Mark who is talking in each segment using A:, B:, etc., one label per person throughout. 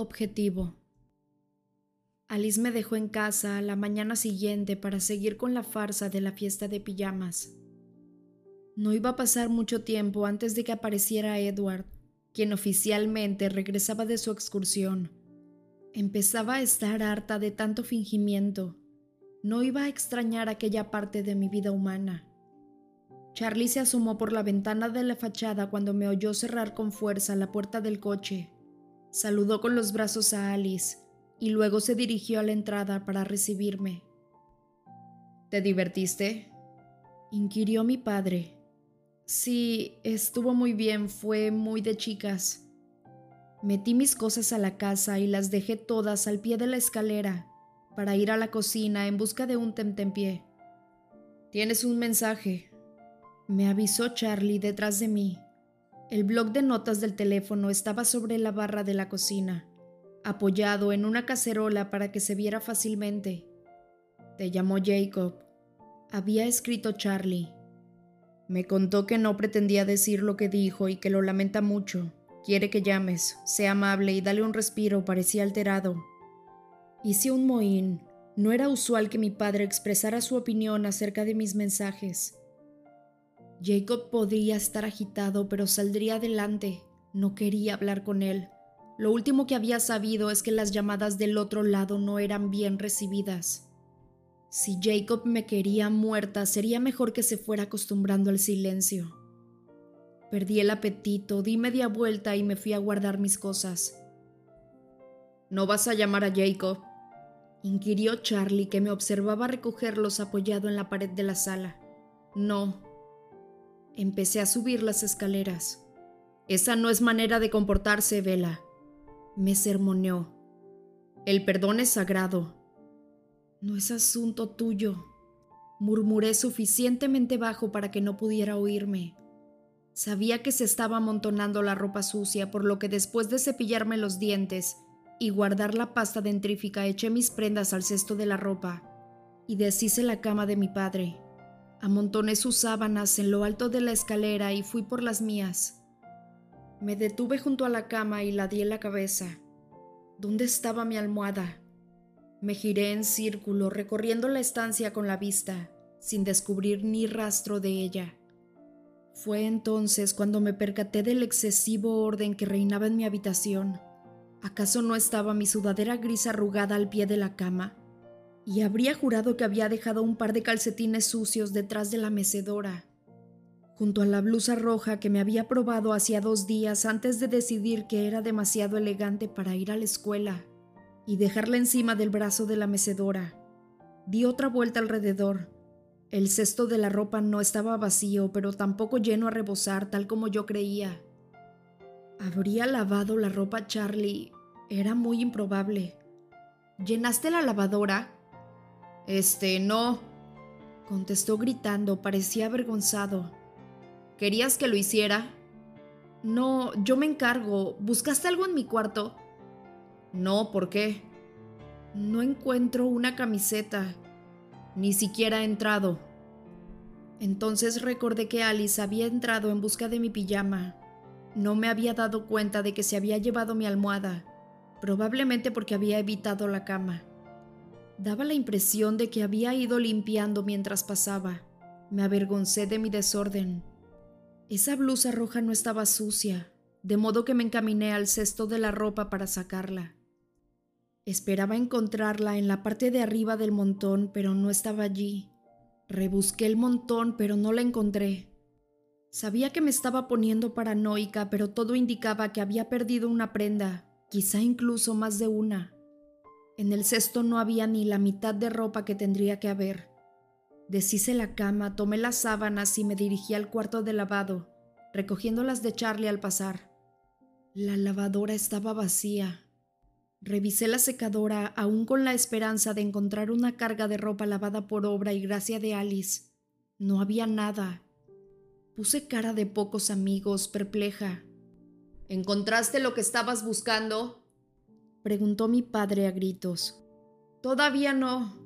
A: Objetivo. Alice me dejó en casa la mañana siguiente para seguir con la farsa de la fiesta de pijamas. No iba a pasar mucho tiempo antes de que apareciera Edward, quien oficialmente regresaba de su excursión. Empezaba a estar harta de tanto fingimiento. No iba a extrañar aquella parte de mi vida humana. Charlie se asomó por la ventana de la fachada cuando me oyó cerrar con fuerza la puerta del coche Saludó con los brazos a Alice y luego se dirigió a la entrada para recibirme. ¿Te divertiste? inquirió mi padre. Sí, estuvo muy bien, fue muy de chicas. Metí mis cosas a la casa y las dejé todas al pie de la escalera para ir a la cocina en busca de un tentempié. Tienes un mensaje, me avisó Charlie detrás de mí. El bloc de notas del teléfono estaba sobre la barra de la cocina, apoyado en una cacerola para que se viera fácilmente. Te llamó Jacob. Había escrito Charlie. Me contó que no pretendía decir lo que dijo y que lo lamenta mucho. Quiere que llames, sea amable y dale un respiro, parecía alterado. Hice un mohín. No era usual que mi padre expresara su opinión acerca de mis mensajes. Jacob podía estar agitado, pero saldría adelante. No quería hablar con él. Lo último que había sabido es que las llamadas del otro lado no eran bien recibidas. Si Jacob me quería muerta, sería mejor que se fuera acostumbrando al silencio. Perdí el apetito, di media vuelta y me fui a guardar mis cosas. ¿No vas a llamar a Jacob? inquirió Charlie, que me observaba recogerlos apoyado en la pared de la sala. No, Empecé a subir las escaleras. Esa no es manera de comportarse, Vela. Me sermoneó. El perdón es sagrado. No es asunto tuyo. Murmuré suficientemente bajo para que no pudiera oírme. Sabía que se estaba amontonando la ropa sucia, por lo que después de cepillarme los dientes y guardar la pasta dentrífica eché mis prendas al cesto de la ropa y deshice la cama de mi padre. Amontoné sus sábanas en lo alto de la escalera y fui por las mías. Me detuve junto a la cama y la di la cabeza. ¿Dónde estaba mi almohada? Me giré en círculo, recorriendo la estancia con la vista, sin descubrir ni rastro de ella. Fue entonces cuando me percaté del excesivo orden que reinaba en mi habitación. ¿Acaso no estaba mi sudadera gris arrugada al pie de la cama? Y habría jurado que había dejado un par de calcetines sucios detrás de la mecedora, junto a la blusa roja que me había probado hacía dos días antes de decidir que era demasiado elegante para ir a la escuela, y dejarla encima del brazo de la mecedora. Di otra vuelta alrededor. El cesto de la ropa no estaba vacío, pero tampoco lleno a rebosar tal como yo creía. ¿Habría lavado la ropa Charlie? Era muy improbable. ¿Llenaste la lavadora? Este, no, contestó gritando, parecía avergonzado. ¿Querías que lo hiciera? No, yo me encargo. ¿Buscaste algo en mi cuarto? No, ¿por qué? No encuentro una camiseta. Ni siquiera he entrado. Entonces recordé que Alice había entrado en busca de mi pijama. No me había dado cuenta de que se había llevado mi almohada, probablemente porque había evitado la cama. Daba la impresión de que había ido limpiando mientras pasaba. Me avergoncé de mi desorden. Esa blusa roja no estaba sucia, de modo que me encaminé al cesto de la ropa para sacarla. Esperaba encontrarla en la parte de arriba del montón, pero no estaba allí. Rebusqué el montón, pero no la encontré. Sabía que me estaba poniendo paranoica, pero todo indicaba que había perdido una prenda, quizá incluso más de una. En el cesto no había ni la mitad de ropa que tendría que haber. Deshice la cama, tomé las sábanas y me dirigí al cuarto de lavado, recogiendo las de Charlie al pasar. La lavadora estaba vacía. Revisé la secadora aún con la esperanza de encontrar una carga de ropa lavada por obra y gracia de Alice. No había nada. Puse cara de pocos amigos, perpleja. ¿Encontraste lo que estabas buscando? Preguntó mi padre a gritos. Todavía no.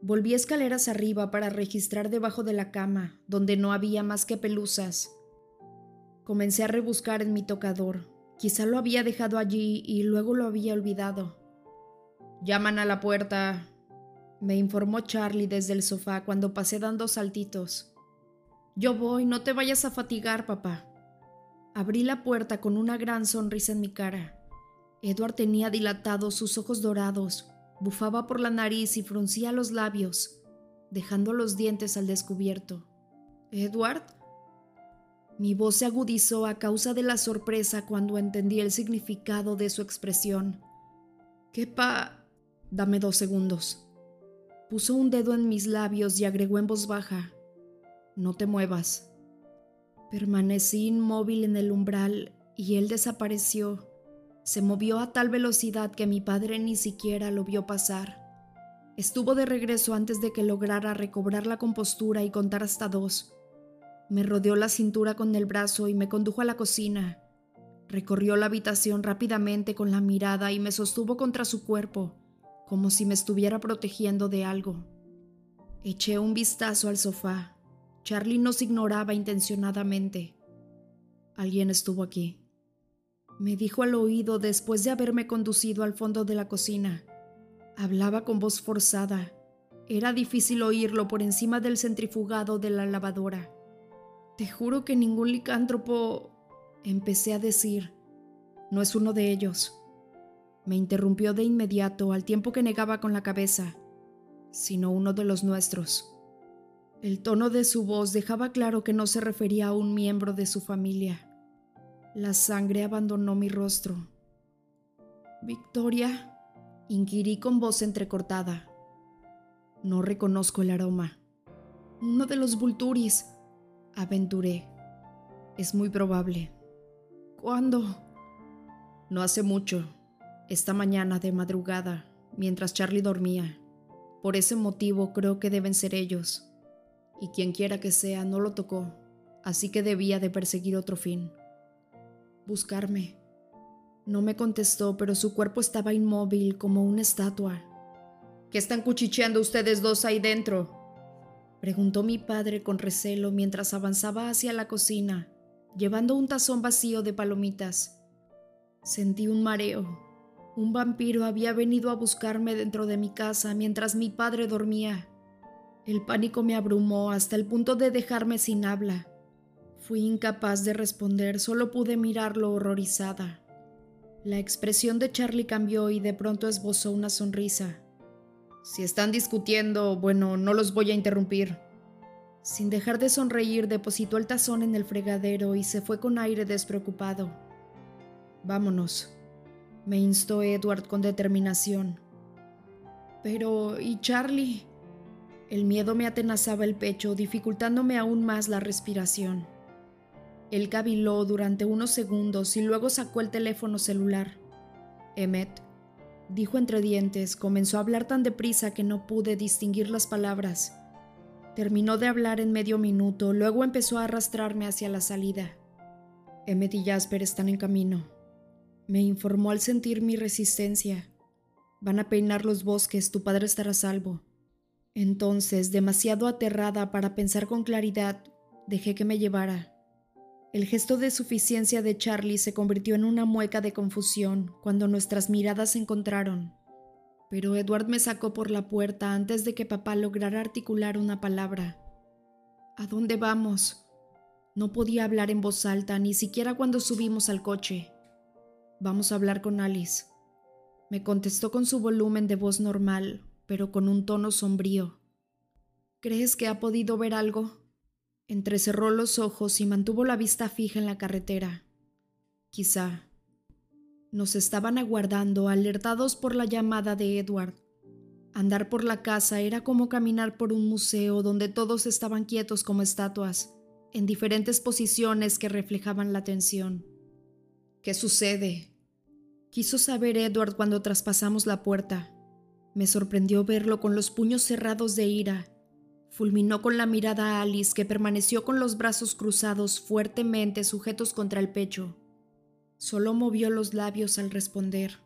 A: Volví escaleras arriba para registrar debajo de la cama, donde no había más que pelusas. Comencé a rebuscar en mi tocador. Quizá lo había dejado allí y luego lo había olvidado. Llaman a la puerta, me informó Charlie desde el sofá cuando pasé dando saltitos. Yo voy, no te vayas a fatigar, papá. Abrí la puerta con una gran sonrisa en mi cara. Edward tenía dilatados sus ojos dorados, bufaba por la nariz y fruncía los labios, dejando los dientes al descubierto. ¿Edward? Mi voz se agudizó a causa de la sorpresa cuando entendí el significado de su expresión. ¿Qué pa... Dame dos segundos. Puso un dedo en mis labios y agregó en voz baja. No te muevas. Permanecí inmóvil en el umbral y él desapareció. Se movió a tal velocidad que mi padre ni siquiera lo vio pasar. Estuvo de regreso antes de que lograra recobrar la compostura y contar hasta dos. Me rodeó la cintura con el brazo y me condujo a la cocina. Recorrió la habitación rápidamente con la mirada y me sostuvo contra su cuerpo, como si me estuviera protegiendo de algo. Eché un vistazo al sofá. Charlie nos ignoraba intencionadamente. Alguien estuvo aquí. Me dijo al oído después de haberme conducido al fondo de la cocina. Hablaba con voz forzada. Era difícil oírlo por encima del centrifugado de la lavadora. Te juro que ningún licántropo... Empecé a decir. No es uno de ellos. Me interrumpió de inmediato al tiempo que negaba con la cabeza, sino uno de los nuestros. El tono de su voz dejaba claro que no se refería a un miembro de su familia. La sangre abandonó mi rostro. Victoria, inquirí con voz entrecortada. No reconozco el aroma. Uno de los Vulturis, aventuré. Es muy probable. ¿Cuándo? No hace mucho. Esta mañana de madrugada, mientras Charlie dormía. Por ese motivo creo que deben ser ellos y quien quiera que sea no lo tocó, así que debía de perseguir otro fin. Buscarme. No me contestó, pero su cuerpo estaba inmóvil como una estatua. ¿Qué están cuchicheando ustedes dos ahí dentro? preguntó mi padre con recelo mientras avanzaba hacia la cocina, llevando un tazón vacío de palomitas. Sentí un mareo. Un vampiro había venido a buscarme dentro de mi casa mientras mi padre dormía. El pánico me abrumó hasta el punto de dejarme sin habla. Fui incapaz de responder, solo pude mirarlo horrorizada. La expresión de Charlie cambió y de pronto esbozó una sonrisa. Si están discutiendo, bueno, no los voy a interrumpir. Sin dejar de sonreír, depositó el tazón en el fregadero y se fue con aire despreocupado. Vámonos, me instó Edward con determinación. Pero, ¿y Charlie? El miedo me atenazaba el pecho, dificultándome aún más la respiración. Él caviló durante unos segundos y luego sacó el teléfono celular. Emmet, dijo entre dientes, comenzó a hablar tan deprisa que no pude distinguir las palabras. Terminó de hablar en medio minuto, luego empezó a arrastrarme hacia la salida. Emmet y Jasper están en camino. Me informó al sentir mi resistencia. Van a peinar los bosques, tu padre estará salvo. Entonces, demasiado aterrada para pensar con claridad, dejé que me llevara. El gesto de suficiencia de Charlie se convirtió en una mueca de confusión cuando nuestras miradas se encontraron. Pero Edward me sacó por la puerta antes de que papá lograra articular una palabra. ¿A dónde vamos? No podía hablar en voz alta, ni siquiera cuando subimos al coche. Vamos a hablar con Alice. Me contestó con su volumen de voz normal, pero con un tono sombrío. ¿Crees que ha podido ver algo? Entrecerró los ojos y mantuvo la vista fija en la carretera. Quizá. Nos estaban aguardando, alertados por la llamada de Edward. Andar por la casa era como caminar por un museo donde todos estaban quietos como estatuas, en diferentes posiciones que reflejaban la tensión. ¿Qué sucede? Quiso saber Edward cuando traspasamos la puerta. Me sorprendió verlo con los puños cerrados de ira. Fulminó con la mirada a Alice, que permaneció con los brazos cruzados fuertemente sujetos contra el pecho. Solo movió los labios al responder.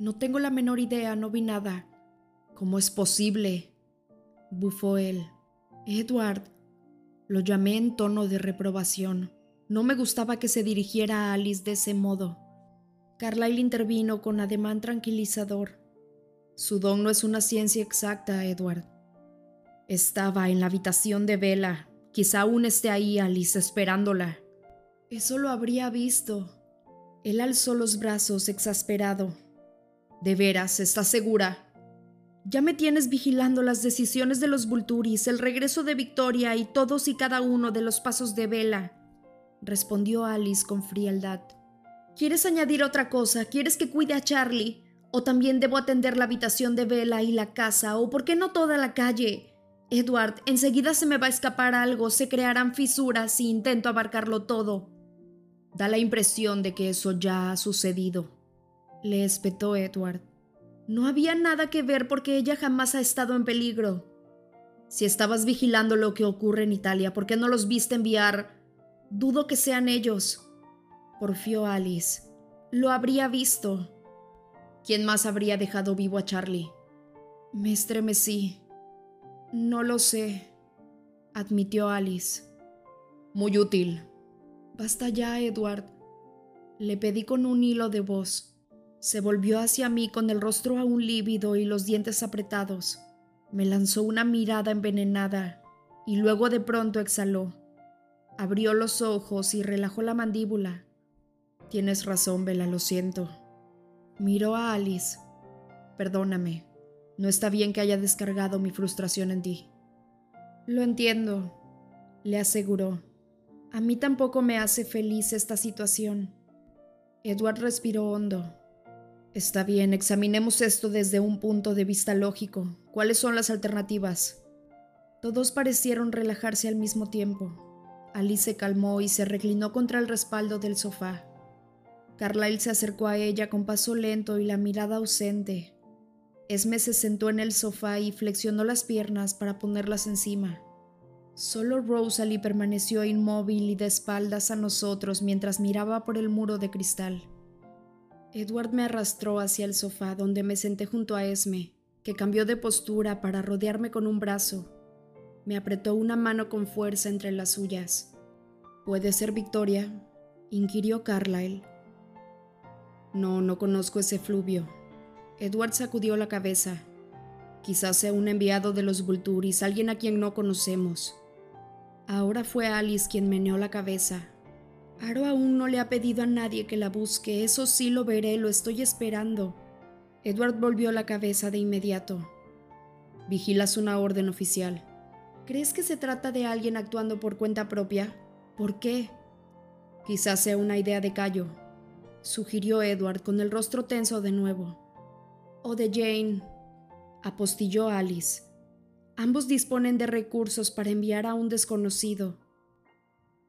A: No tengo la menor idea, no vi nada. ¿Cómo es posible? bufó él. Edward. Lo llamé en tono de reprobación. No me gustaba que se dirigiera a Alice de ese modo. Carlyle intervino con ademán tranquilizador. Su don no es una ciencia exacta, Edward. Estaba en la habitación de Vela. Quizá aún esté ahí Alice esperándola. Eso lo habría visto. Él alzó los brazos exasperado. ¿De veras, estás segura? Ya me tienes vigilando las decisiones de los Vulturis, el regreso de Victoria y todos y cada uno de los pasos de Vela, respondió Alice con frialdad. ¿Quieres añadir otra cosa? ¿Quieres que cuide a Charlie? ¿O también debo atender la habitación de Vela y la casa? ¿O por qué no toda la calle? Edward, enseguida se me va a escapar algo, se crearán fisuras si intento abarcarlo todo. Da la impresión de que eso ya ha sucedido, le espetó Edward. No había nada que ver porque ella jamás ha estado en peligro. Si estabas vigilando lo que ocurre en Italia, ¿por qué no los viste enviar? Dudo que sean ellos. Porfió Alice. Lo habría visto. ¿Quién más habría dejado vivo a Charlie? Me estremecí. No lo sé, admitió Alice. Muy útil. Basta ya, Edward. Le pedí con un hilo de voz. Se volvió hacia mí con el rostro aún lívido y los dientes apretados. Me lanzó una mirada envenenada y luego de pronto exhaló. Abrió los ojos y relajó la mandíbula. Tienes razón, Bella, lo siento. Miró a Alice. Perdóname. No está bien que haya descargado mi frustración en ti. Lo entiendo, le aseguró. A mí tampoco me hace feliz esta situación. Edward respiró hondo. Está bien, examinemos esto desde un punto de vista lógico. ¿Cuáles son las alternativas? Todos parecieron relajarse al mismo tiempo. Alice se calmó y se reclinó contra el respaldo del sofá. Carlyle se acercó a ella con paso lento y la mirada ausente. Esme se sentó en el sofá y flexionó las piernas para ponerlas encima. Solo Rosalie permaneció inmóvil y de espaldas a nosotros mientras miraba por el muro de cristal. Edward me arrastró hacia el sofá donde me senté junto a Esme, que cambió de postura para rodearme con un brazo. Me apretó una mano con fuerza entre las suyas. ¿Puede ser Victoria? inquirió Carlyle. No, no conozco ese fluvio. Edward sacudió la cabeza. Quizás sea un enviado de los Vulturis, alguien a quien no conocemos. Ahora fue Alice quien meneó la cabeza, Aro aún no le ha pedido a nadie que la busque, eso sí lo veré, lo estoy esperando. Edward volvió la cabeza de inmediato. Vigilas una orden oficial. ¿Crees que se trata de alguien actuando por cuenta propia? ¿Por qué? Quizás sea una idea de Cayo, sugirió Edward con el rostro tenso de nuevo. O de Jane, apostilló Alice. Ambos disponen de recursos para enviar a un desconocido.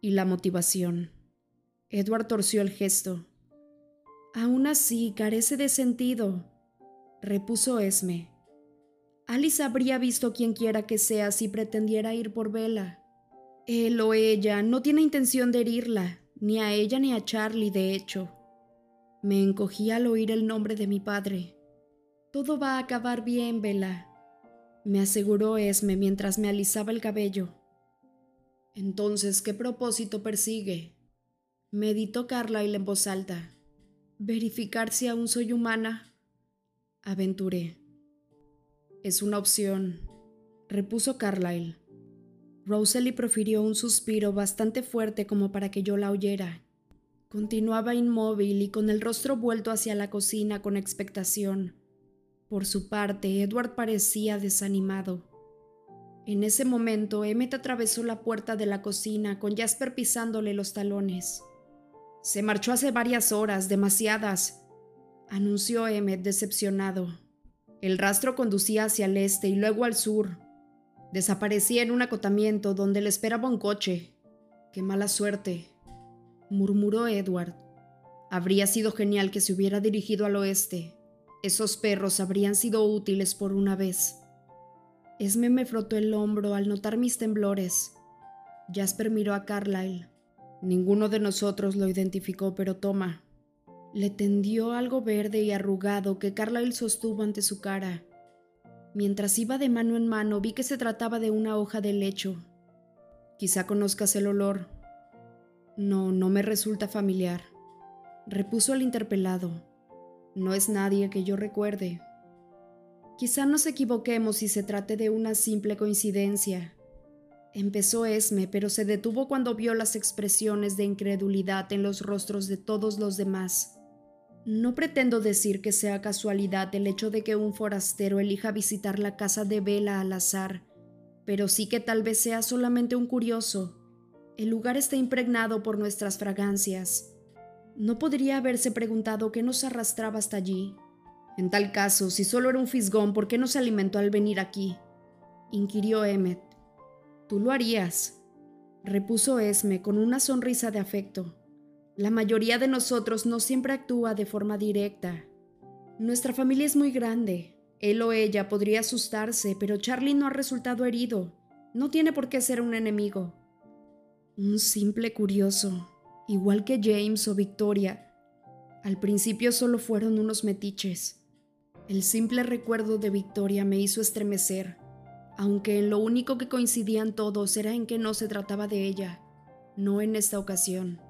A: Y la motivación. Edward torció el gesto. Aún así, carece de sentido, repuso Esme. Alice habría visto quien quiera que sea si pretendiera ir por Vela. Él o ella no tiene intención de herirla, ni a ella ni a Charlie, de hecho. Me encogí al oír el nombre de mi padre. Todo va a acabar bien, Vela, me aseguró Esme mientras me alisaba el cabello. Entonces, ¿qué propósito persigue? Meditó Carlyle en voz alta. Verificar si aún soy humana. Aventuré. Es una opción, repuso Carlyle. Rosalie profirió un suspiro bastante fuerte como para que yo la oyera. Continuaba inmóvil y con el rostro vuelto hacia la cocina con expectación. Por su parte, Edward parecía desanimado. En ese momento, Emmet atravesó la puerta de la cocina con Jasper pisándole los talones. Se marchó hace varias horas, demasiadas, anunció Emmet decepcionado. El rastro conducía hacia el este y luego al sur. Desaparecía en un acotamiento donde le esperaba un coche. Qué mala suerte, murmuró Edward. Habría sido genial que se hubiera dirigido al oeste. Esos perros habrían sido útiles por una vez. Esme me frotó el hombro al notar mis temblores. Jasper miró a Carlyle. Ninguno de nosotros lo identificó, pero toma. Le tendió algo verde y arrugado que Carlyle sostuvo ante su cara. Mientras iba de mano en mano vi que se trataba de una hoja de lecho. Quizá conozcas el olor. No, no me resulta familiar, repuso el interpelado. No es nadie que yo recuerde. Quizá nos equivoquemos si se trate de una simple coincidencia. Empezó Esme, pero se detuvo cuando vio las expresiones de incredulidad en los rostros de todos los demás. No pretendo decir que sea casualidad el hecho de que un forastero elija visitar la casa de Vela al azar, pero sí que tal vez sea solamente un curioso. El lugar está impregnado por nuestras fragancias. No podría haberse preguntado qué nos arrastraba hasta allí. En tal caso, si solo era un fisgón, ¿por qué no se alimentó al venir aquí? inquirió Emmet. Tú lo harías, repuso Esme con una sonrisa de afecto. La mayoría de nosotros no siempre actúa de forma directa. Nuestra familia es muy grande. Él o ella podría asustarse, pero Charlie no ha resultado herido. No tiene por qué ser un enemigo. Un simple curioso, igual que James o Victoria. Al principio solo fueron unos metiches. El simple recuerdo de Victoria me hizo estremecer, aunque en lo único que coincidían todos era en que no se trataba de ella, no en esta ocasión.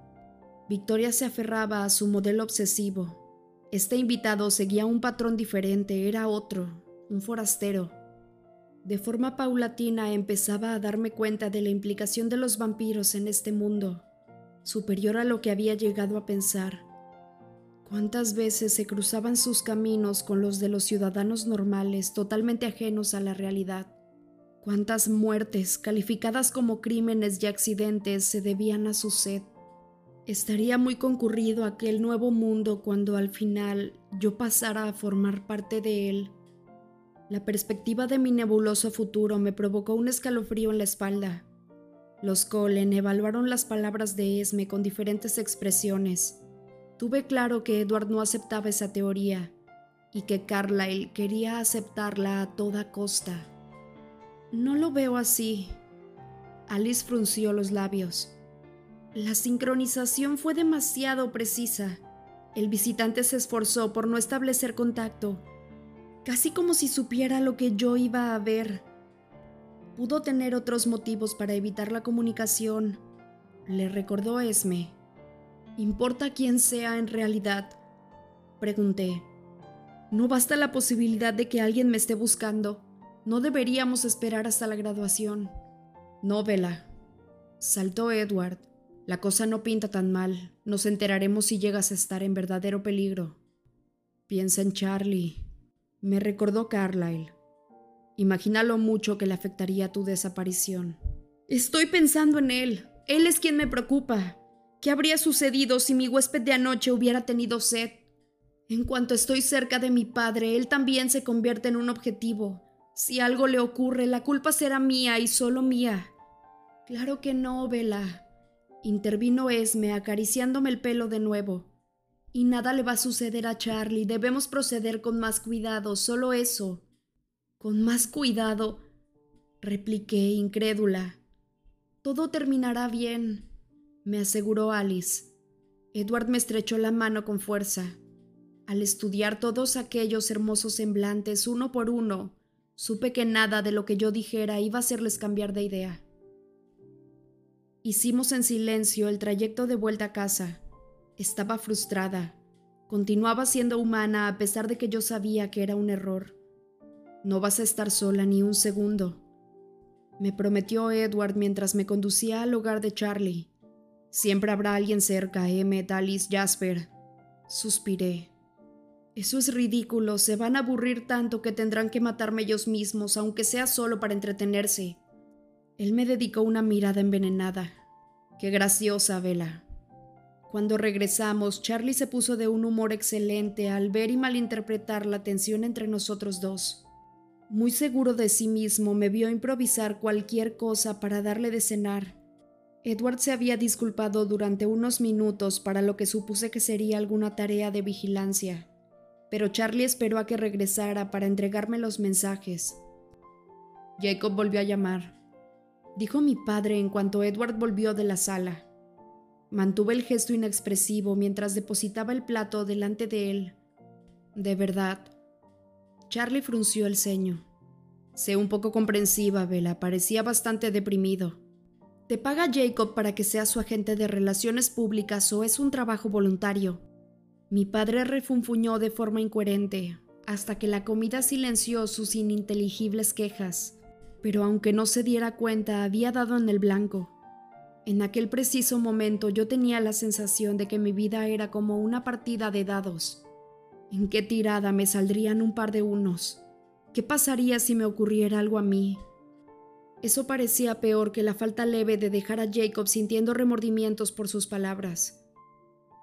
A: Victoria se aferraba a su modelo obsesivo. Este invitado seguía un patrón diferente, era otro, un forastero de forma paulatina empezaba a darme cuenta de la implicación de los vampiros en este mundo, superior a lo que había llegado a pensar. ¿Cuántas veces se cruzaban sus caminos con los de los ciudadanos normales totalmente ajenos a la realidad? ¿Cuántas muertes, calificadas como crímenes y accidentes, se debían a su sed? Estaría muy concurrido aquel nuevo mundo cuando al final yo pasara a formar parte de él la perspectiva de mi nebuloso futuro me provocó un escalofrío en la espalda. Los Colen evaluaron las palabras de Esme con diferentes expresiones. Tuve claro que Edward no aceptaba esa teoría y que Carlyle quería aceptarla a toda costa. No lo veo así. Alice frunció los labios. La sincronización fue demasiado precisa. El visitante se esforzó por no establecer contacto casi como si supiera lo que yo iba a ver. Pudo tener otros motivos para evitar la comunicación, le recordó Esme. ¿Importa quién sea en realidad? Pregunté. ¿No basta la posibilidad de que alguien me esté buscando? No deberíamos esperar hasta la graduación. No, Vela. Saltó Edward. La cosa no pinta tan mal. Nos enteraremos si llegas a estar en verdadero peligro. Piensa en Charlie, me recordó Carlyle. Imagina lo mucho que le afectaría tu desaparición. Estoy pensando en él. Él es quien me preocupa. ¿Qué habría sucedido si mi huésped de anoche hubiera tenido sed? En cuanto estoy cerca de mi padre, él también se convierte en un objetivo. Si algo le ocurre, la culpa será mía y solo mía. Claro que no, Vela. Intervino Esme acariciándome el pelo de nuevo. Y nada le va a suceder a Charlie. Debemos proceder con más cuidado, solo eso. Con más cuidado, repliqué incrédula. Todo terminará bien, me aseguró Alice. Edward me estrechó la mano con fuerza. Al estudiar todos aquellos hermosos semblantes uno por uno, supe que nada de lo que yo dijera iba a hacerles cambiar de idea. Hicimos en silencio el trayecto de vuelta a casa. Estaba frustrada. Continuaba siendo humana a pesar de que yo sabía que era un error. No vas a estar sola ni un segundo, me prometió Edward mientras me conducía al hogar de Charlie. Siempre habrá alguien cerca, Emmet, Alice, Jasper. Suspiré. Eso es ridículo, se van a aburrir tanto que tendrán que matarme ellos mismos, aunque sea solo para entretenerse. Él me dedicó una mirada envenenada. Qué graciosa, Vela. Cuando regresamos, Charlie se puso de un humor excelente al ver y malinterpretar la tensión entre nosotros dos. Muy seguro de sí mismo, me vio improvisar cualquier cosa para darle de cenar. Edward se había disculpado durante unos minutos para lo que supuse que sería alguna tarea de vigilancia, pero Charlie esperó a que regresara para entregarme los mensajes. Jacob volvió a llamar, dijo mi padre en cuanto Edward volvió de la sala. Mantuve el gesto inexpresivo mientras depositaba el plato delante de él. De verdad. Charlie frunció el ceño. Sé un poco comprensiva, Vela. Parecía bastante deprimido. ¿Te paga Jacob para que seas su agente de relaciones públicas o es un trabajo voluntario? Mi padre refunfuñó de forma incoherente, hasta que la comida silenció sus ininteligibles quejas, pero aunque no se diera cuenta, había dado en el blanco. En aquel preciso momento yo tenía la sensación de que mi vida era como una partida de dados. ¿En qué tirada me saldrían un par de unos? ¿Qué pasaría si me ocurriera algo a mí? Eso parecía peor que la falta leve de dejar a Jacob sintiendo remordimientos por sus palabras.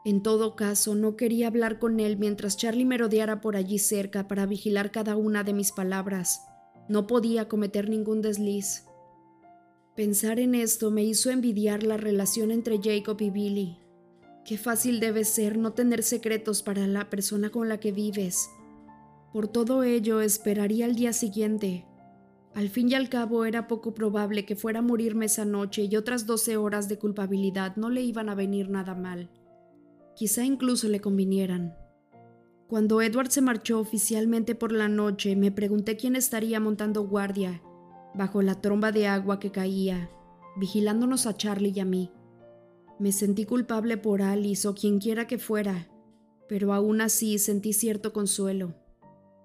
A: En todo caso, no quería hablar con él mientras Charlie me rodeara por allí cerca para vigilar cada una de mis palabras. No podía cometer ningún desliz. Pensar en esto me hizo envidiar la relación entre Jacob y Billy. Qué fácil debe ser no tener secretos para la persona con la que vives. Por todo ello esperaría el día siguiente. Al fin y al cabo era poco probable que fuera a morirme esa noche y otras doce horas de culpabilidad no le iban a venir nada mal. Quizá incluso le convinieran. Cuando Edward se marchó oficialmente por la noche, me pregunté quién estaría montando guardia bajo la tromba de agua que caía, vigilándonos a Charlie y a mí. Me sentí culpable por Alice o quien quiera que fuera, pero aún así sentí cierto consuelo.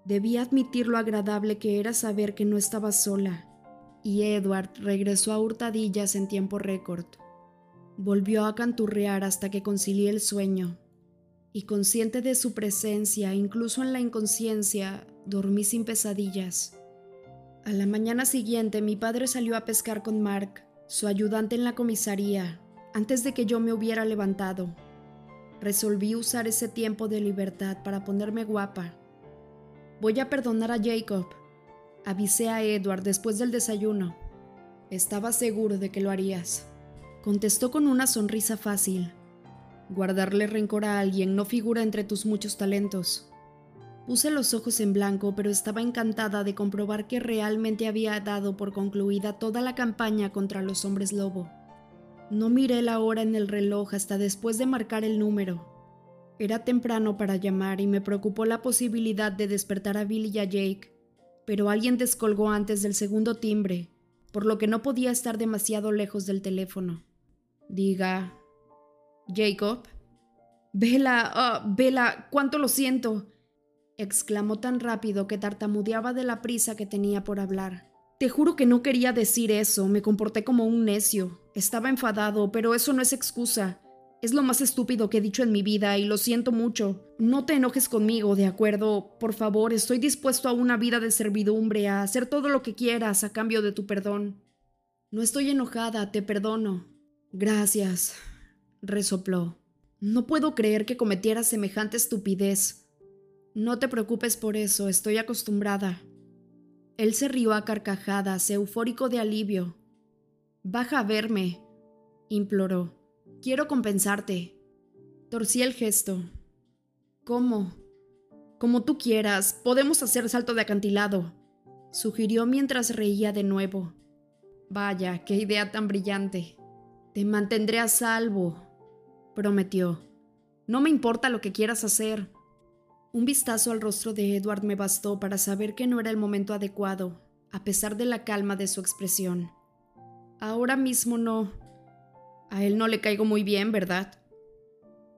A: Debía admitir lo agradable que era saber que no estaba sola, y Edward regresó a hurtadillas en tiempo récord. Volvió a canturrear hasta que concilié el sueño, y consciente de su presencia, incluso en la inconsciencia, dormí sin pesadillas. A la mañana siguiente mi padre salió a pescar con Mark, su ayudante en la comisaría, antes de que yo me hubiera levantado. Resolví usar ese tiempo de libertad para ponerme guapa. Voy a perdonar a Jacob, avisé a Edward después del desayuno. Estaba seguro de que lo harías, contestó con una sonrisa fácil. Guardarle rencor a alguien no figura entre tus muchos talentos. Puse los ojos en blanco, pero estaba encantada de comprobar que realmente había dado por concluida toda la campaña contra los hombres lobo. No miré la hora en el reloj hasta después de marcar el número. Era temprano para llamar y me preocupó la posibilidad de despertar a Billy y a Jake, pero alguien descolgó antes del segundo timbre, por lo que no podía estar demasiado lejos del teléfono. Diga. Jacob. Vela, ah, Vela, cuánto lo siento exclamó tan rápido que tartamudeaba de la prisa que tenía por hablar. Te juro que no quería decir eso, me comporté como un necio. Estaba enfadado, pero eso no es excusa. Es lo más estúpido que he dicho en mi vida y lo siento mucho. No te enojes conmigo, ¿de acuerdo? Por favor, estoy dispuesto a una vida de servidumbre, a hacer todo lo que quieras a cambio de tu perdón. No estoy enojada, te perdono. Gracias, resopló. No puedo creer que cometiera semejante estupidez. No te preocupes por eso, estoy acostumbrada. Él se rió a carcajadas, eufórico de alivio. Baja a verme, imploró. Quiero compensarte. Torcí el gesto. ¿Cómo? Como tú quieras, podemos hacer salto de acantilado, sugirió mientras reía de nuevo. Vaya, qué idea tan brillante. Te mantendré a salvo, prometió. No me importa lo que quieras hacer. Un vistazo al rostro de Edward me bastó para saber que no era el momento adecuado, a pesar de la calma de su expresión. Ahora mismo no. A él no le caigo muy bien, ¿verdad?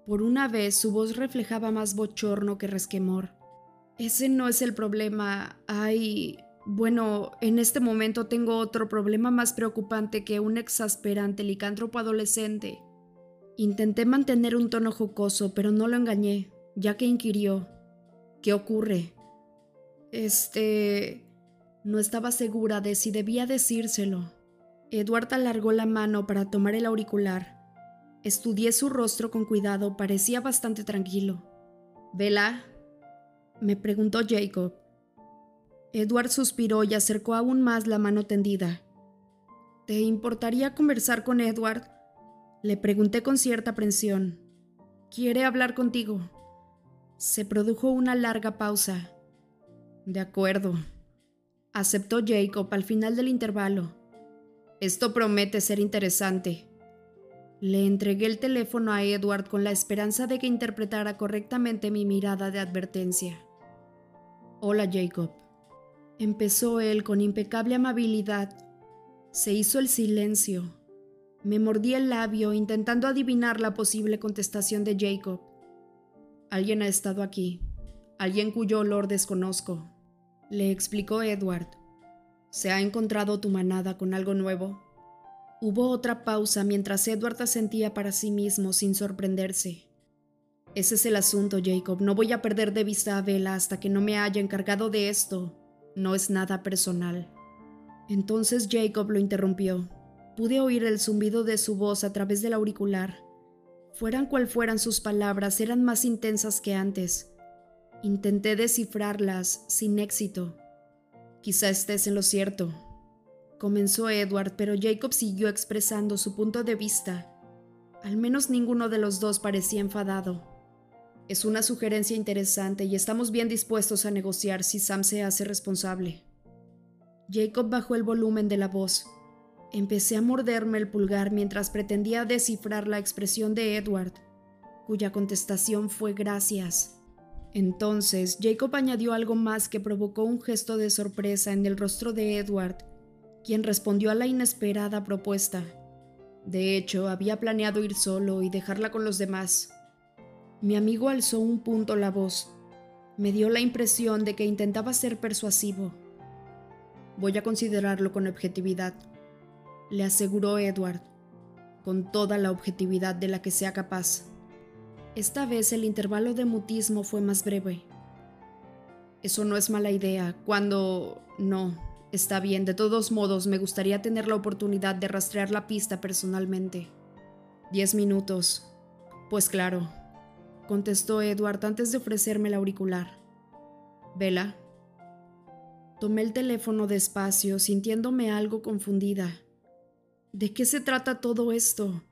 A: Por una vez su voz reflejaba más bochorno que resquemor. Ese no es el problema. Hay... Bueno, en este momento tengo otro problema más preocupante que un exasperante licántropo adolescente. Intenté mantener un tono jocoso, pero no lo engañé, ya que inquirió. ¿Qué ocurre? Este... No estaba segura de si debía decírselo. Edward alargó la mano para tomar el auricular. Estudié su rostro con cuidado, parecía bastante tranquilo. ¿Vela? me preguntó Jacob. Edward suspiró y acercó aún más la mano tendida. ¿Te importaría conversar con Edward? Le pregunté con cierta aprensión. Quiere hablar contigo. Se produjo una larga pausa. De acuerdo, aceptó Jacob al final del intervalo. Esto promete ser interesante. Le entregué el teléfono a Edward con la esperanza de que interpretara correctamente mi mirada de advertencia. Hola Jacob. Empezó él con impecable amabilidad. Se hizo el silencio. Me mordí el labio intentando adivinar la posible contestación de Jacob. Alguien ha estado aquí, alguien cuyo olor desconozco, le explicó Edward. ¿Se ha encontrado tu manada con algo nuevo? Hubo otra pausa mientras Edward asentía para sí mismo sin sorprenderse. Ese es el asunto, Jacob. No voy a perder de vista a Vela hasta que no me haya encargado de esto. No es nada personal. Entonces Jacob lo interrumpió. Pude oír el zumbido de su voz a través del auricular. Fueran cual fueran sus palabras, eran más intensas que antes. Intenté descifrarlas sin éxito. Quizá estés en lo cierto, comenzó Edward, pero Jacob siguió expresando su punto de vista. Al menos ninguno de los dos parecía enfadado. Es una sugerencia interesante y estamos bien dispuestos a negociar si Sam se hace responsable. Jacob bajó el volumen de la voz. Empecé a morderme el pulgar mientras pretendía descifrar la expresión de Edward, cuya contestación fue gracias. Entonces Jacob añadió algo más que provocó un gesto de sorpresa en el rostro de Edward, quien respondió a la inesperada propuesta. De hecho, había planeado ir solo y dejarla con los demás. Mi amigo alzó un punto la voz. Me dio la impresión de que intentaba ser persuasivo. Voy a considerarlo con objetividad, le aseguró Edward, con toda la objetividad de la que sea capaz. Esta vez el intervalo de mutismo fue más breve. Eso no es mala idea, cuando... No, está bien, de todos modos me gustaría tener la oportunidad de rastrear la pista personalmente. Diez minutos. Pues claro, contestó Edward antes de ofrecerme el auricular. Vela. Tomé el teléfono despacio, sintiéndome algo confundida. ¿De qué se trata todo esto?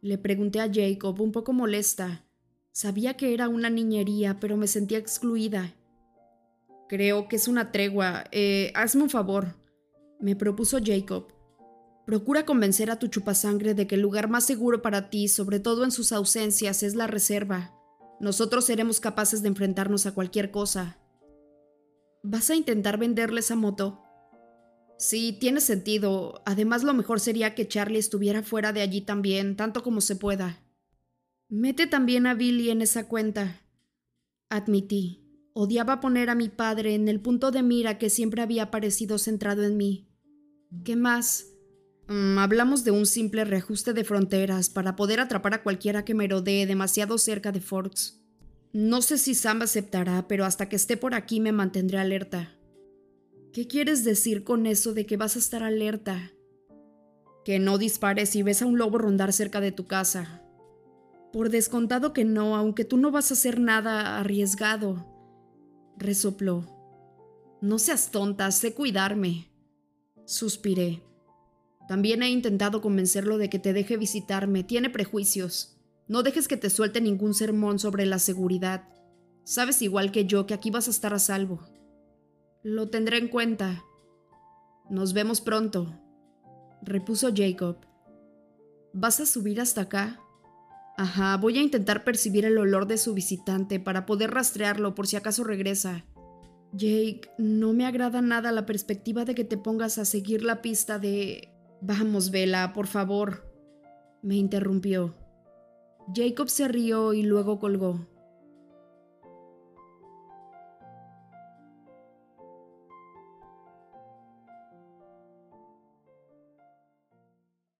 A: Le pregunté a Jacob, un poco molesta. Sabía que era una niñería, pero me sentía excluida. Creo que es una tregua. Eh, hazme un favor, me propuso Jacob. Procura convencer a tu chupasangre de que el lugar más seguro para ti, sobre todo en sus ausencias, es la reserva. Nosotros seremos capaces de enfrentarnos a cualquier cosa. ¿Vas a intentar venderle esa moto? Sí, tiene sentido. Además, lo mejor sería que Charlie estuviera fuera de allí también, tanto como se pueda. Mete también a Billy en esa cuenta. Admití. Odiaba poner a mi padre en el punto de mira que siempre había parecido centrado en mí. ¿Qué más? Mm, hablamos de un simple reajuste de fronteras para poder atrapar a cualquiera que merodee demasiado cerca de Forks. No sé si Sam aceptará, pero hasta que esté por aquí me mantendré alerta. ¿Qué quieres decir con eso de que vas a estar alerta? Que no dispares si ves a un lobo rondar cerca de tu casa. Por descontado que no, aunque tú no vas a hacer nada arriesgado. Resopló. No seas tonta, sé cuidarme. Suspiré. También he intentado convencerlo de que te deje visitarme. Tiene prejuicios. No dejes que te suelte ningún sermón sobre la seguridad. Sabes igual que yo que aquí vas a estar a salvo. Lo tendré en cuenta. Nos vemos pronto, repuso Jacob. ¿Vas a subir hasta acá? Ajá, voy a intentar percibir el olor de su visitante para poder rastrearlo por si acaso regresa. Jake, no me agrada nada la perspectiva de que te pongas a seguir la pista de... Vamos, Vela, por favor. Me interrumpió. Jacob se rió y luego colgó.